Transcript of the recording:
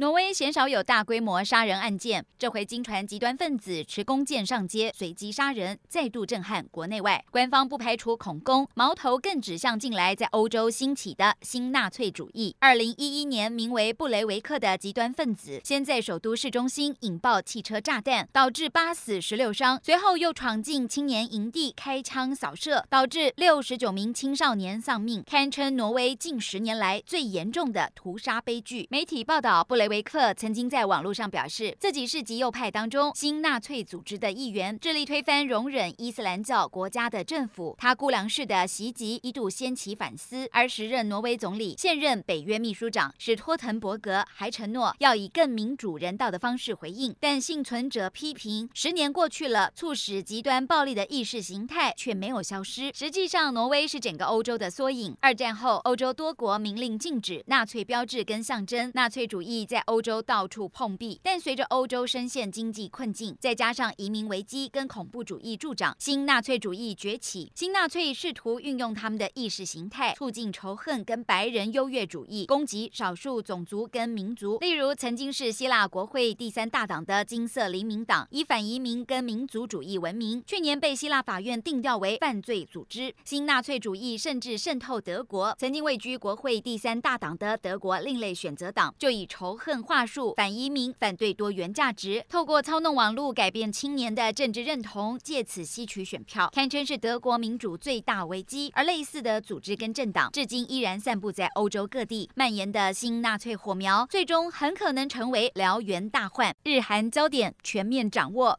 挪威鲜少有大规模杀人案件，这回经传极端分子持弓箭上街随机杀人，再度震撼国内外。官方不排除恐攻，矛头更指向近来在欧洲兴起的新纳粹主义。二零一一年，名为布雷维克的极端分子先在首都市中心引爆汽车炸弹，导致八死十六伤，随后又闯进青年营地开枪扫射，导致六十九名青少年丧命，堪称挪威近十年来最严重的屠杀悲剧。媒体报道，布雷维克曾经在网络上表示，自己是极右派当中新纳粹组织的一员，致力推翻容忍伊斯兰教国家的政府。他孤狼式的袭击一度掀起反思，而时任挪威总理、现任北约秘书长史托滕伯格还承诺要以更民主人道的方式回应。但幸存者批评，十年过去了，促使极端暴力的意识形态却没有消失。实际上，挪威是整个欧洲的缩影。二战后，欧洲多国明令禁止纳粹标志跟象征，纳粹主义在欧洲。到处碰壁，但随着欧洲深陷经济困境，再加上移民危机跟恐怖主义助长，新纳粹主义崛起。新纳粹试图运用他们的意识形态，促进仇恨跟白人优越主义，攻击少数种族跟民族。例如，曾经是希腊国会第三大党的金色黎明党，以反移民跟民族主义闻名，去年被希腊法院定调为犯罪组织。新纳粹主义甚至渗透德国，曾经位居国会第三大党的德国另类选择党，就以仇恨话术。反移民、反对多元价值，透过操弄网络改变青年的政治认同，借此吸取选票，堪称是德国民主最大危机。而类似的组织跟政党，至今依然散布在欧洲各地，蔓延的新纳粹火苗，最终很可能成为燎原大患。日韩焦点全面掌握。